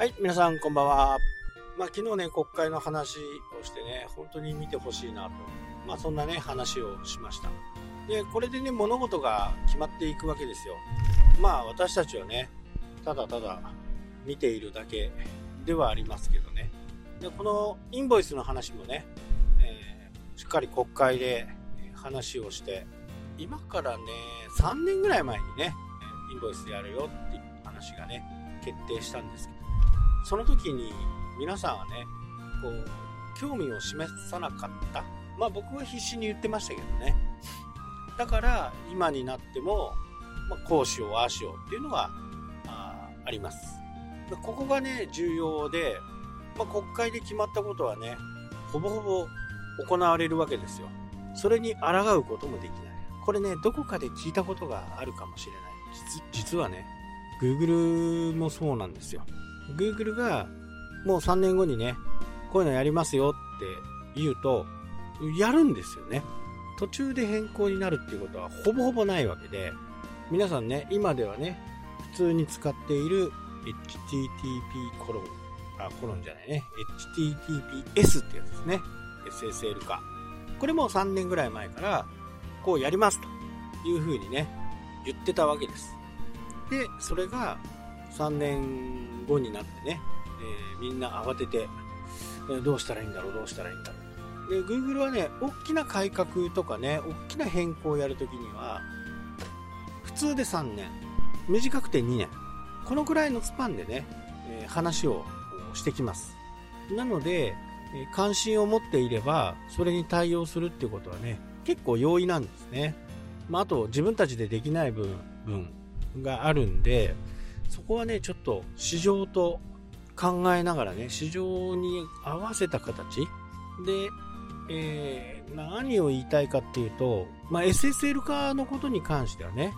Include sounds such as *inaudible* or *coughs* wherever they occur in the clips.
はい、皆さんこんばんは。まあ、昨日ね、国会の話をしてね、本当に見てほしいなと。まあ、そんなね、話をしました。で、これでね、物事が決まっていくわけですよ。まあ、私たちはね、ただただ見ているだけではありますけどね。で、このインボイスの話もね、えー、しっかり国会で話をして、今からね、3年ぐらい前にね、インボイスやるよっていう話がね、決定したんですけど、その時に皆さんはね、こう、興味を示さなかった。まあ僕は必死に言ってましたけどね。だから今になっても、まあ、こうしよう、ああしようっていうのがああります。ここがね、重要で、まあ、国会で決まったことはね、ほぼほぼ行われるわけですよ。それに抗うこともできない。これね、どこかで聞いたことがあるかもしれない。実はね、Google もそうなんですよ。Google がもう3年後にね、こういうのやりますよって言うと、やるんですよね。途中で変更になるっていうことはほぼほぼないわけで、皆さんね、今ではね、普通に使っている HTTP コロン、あ、コロンじゃないね、HTTPS ってやつですね。SSL 化。これも3年ぐらい前から、こうやりますというふうにね、言ってたわけです。で、それが3年後になってね、えー、みんな慌ててえ、どうしたらいいんだろう、どうしたらいいんだろう。で、Google はね、大きな改革とかね、大きな変更をやるときには、普通で3年、短くて2年、このくらいのスパンでね、えー、話をしてきます。なので、え、関心を持っていれば、それに対応するっていうことはね、結構容易なんですね。まあ、あと、自分たちでできない部分があるんで、そこはね、ちょっと市場と考えながらね、市場に合わせた形で、えー、何を言いたいかっていうと、まあ、SSL 化のことに関してはね、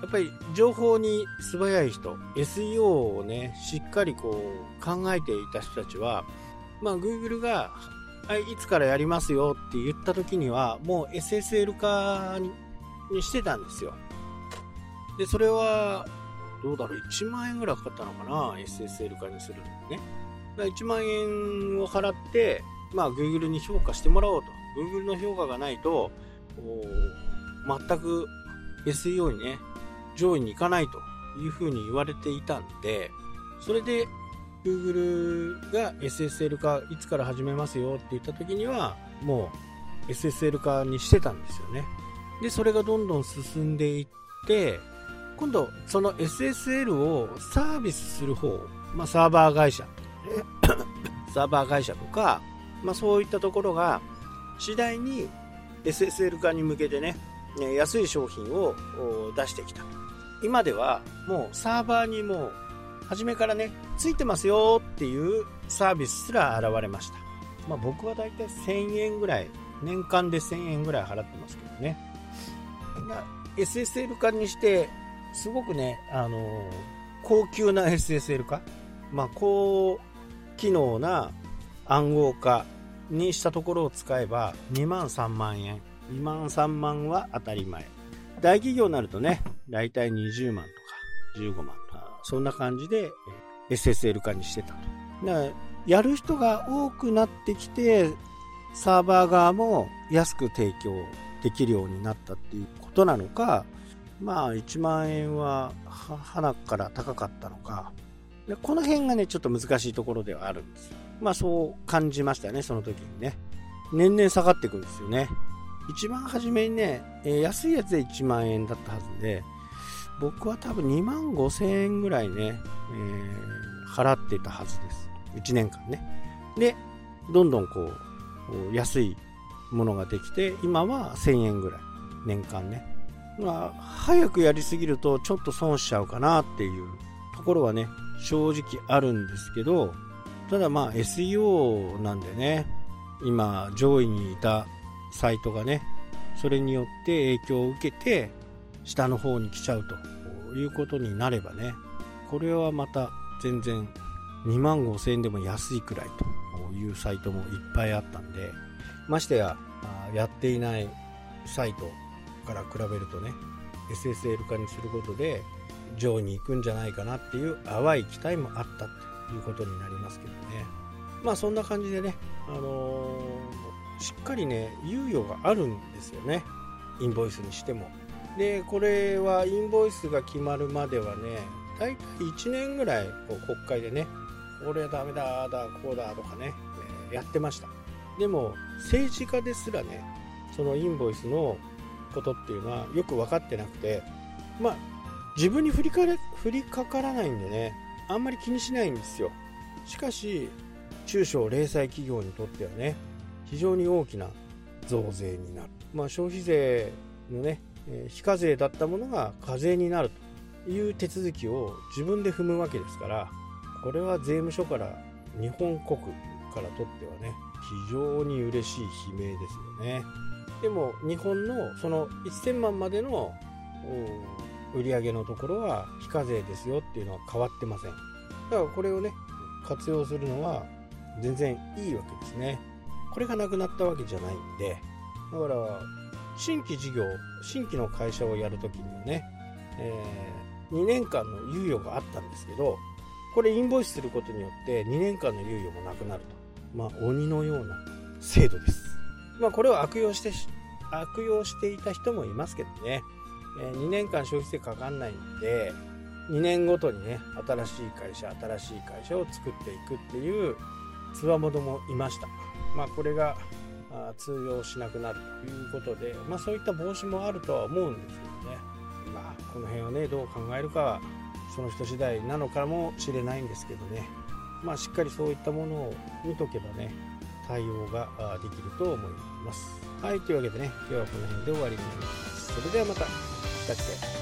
やっぱり情報に素早い人、SEO をね、しっかりこう考えていた人たちは、まあ、Google が、はい、いつからやりますよって言った時には、もう SSL 化にしてたんですよ。で、それは、どうだろう、1万円ぐらいかかったのかな、SSL 化にするのにね。だ1万円を払って、まあ、Google に評価してもらおうと。Google の評価がないと、全く SEO にね、上位に行かないというふうに言われていたんで、それで Google が SSL 化いつから始めますよって言った時には、もう SSL 化にしてたんですよね。で、それがどんどん進んでいって、今度その SSL をサービスする方、まあ、サーバー会社 *coughs* サーバー会社とか、まあ、そういったところが次第に SSL 化に向けてね安い商品を出してきた。今ではもうサーバーにもう初めからねついてますよっていうサービスすら現れました、まあ、僕はだいたい1000円ぐらい年間で1000円ぐらい払ってますけどね。SSL 化にしてすごくね、あのー、高級な SSL 化、まあ、高機能な暗号化にしたところを使えば2万3万円。2万3万は当たり前。大企業になるとね、だいたい20万とか15万とか、そんな感じで SSL 化にしてたと。だからやる人が多くなってきて、サーバー側も安く提供できるようになったっていうことなのか、まあ1万円は花から高かったのか、でこの辺がね、ちょっと難しいところではあるんです。まあそう感じましたね、その時にね。年々下がっていくんですよね。一番初めにね、えー、安いやつで1万円だったはずで、僕は多分2万5千円ぐらいね、えー、払ってたはずです。1年間ね。で、どんどんこう、安いものができて、今は1000円ぐらい。年間ね。まあ、早くやりすぎるとちょっと損しちゃうかなっていうところはね、正直あるんですけど、ただまあ SEO なんでね、今上位にいたサイトがね、それによって影響を受けて、下の方に来ちゃうということになればね、これはまた全然2万5000円でも安いくらいというサイトもいっぱいあったんで、ましてや、やっていないサイトから比べるとね SSL 化にすることで上位に行くんじゃないかなっていう淡い期待もあったということになりますけどね。まあそんな感じでね、あのー、しっかりね猶予があるんですよね。インボイスにしても。でこれはインボイスが決まるまではね大体1年ぐらいこう国会でねこれはダメだだこうだとかね、えやってました。でも政治家ですらねそのインボイスのことっていうのはよく分かってなくてまあ自分に降りかれ降りかからないんでねあんまり気にしないんですよ。しかし中小零細企業にとってはね非常に大きな増税になる、まあ、消費税のね非課税だったものが課税になるという手続きを自分で踏むわけですからこれは税務署から日本国からとってはね非常に嬉しい悲鳴ですよね。でも日本のその1000万までの売り上げのところは非課税ですよっていうのは変わってません。だからこれをね活用するのは全然いいわけですね。これがなくなったわけじゃないんでだから新規事業新規の会社をやるときにはね、えー、2年間の猶予があったんですけどこれインボイスすることによって2年間の猶予もなくなると。まあ鬼のような制度です。まあこれを悪用して悪用していた人もいますけどね、えー、2年間消費税かかんないんで2年ごとにね新しい会社新しい会社を作っていくっていうつわものもいました。まあこれが通用しなくなるということで、まあ、そういった防止もあるとは思うんですけどね、まあ、この辺をねどう考えるかはその人次第なのかもしれないんですけどね、まあ、しっかりそういったものを見とけばね対応ができると思います。はい、というわけでね、今日はこの辺で終わりになります。それではまた、来たって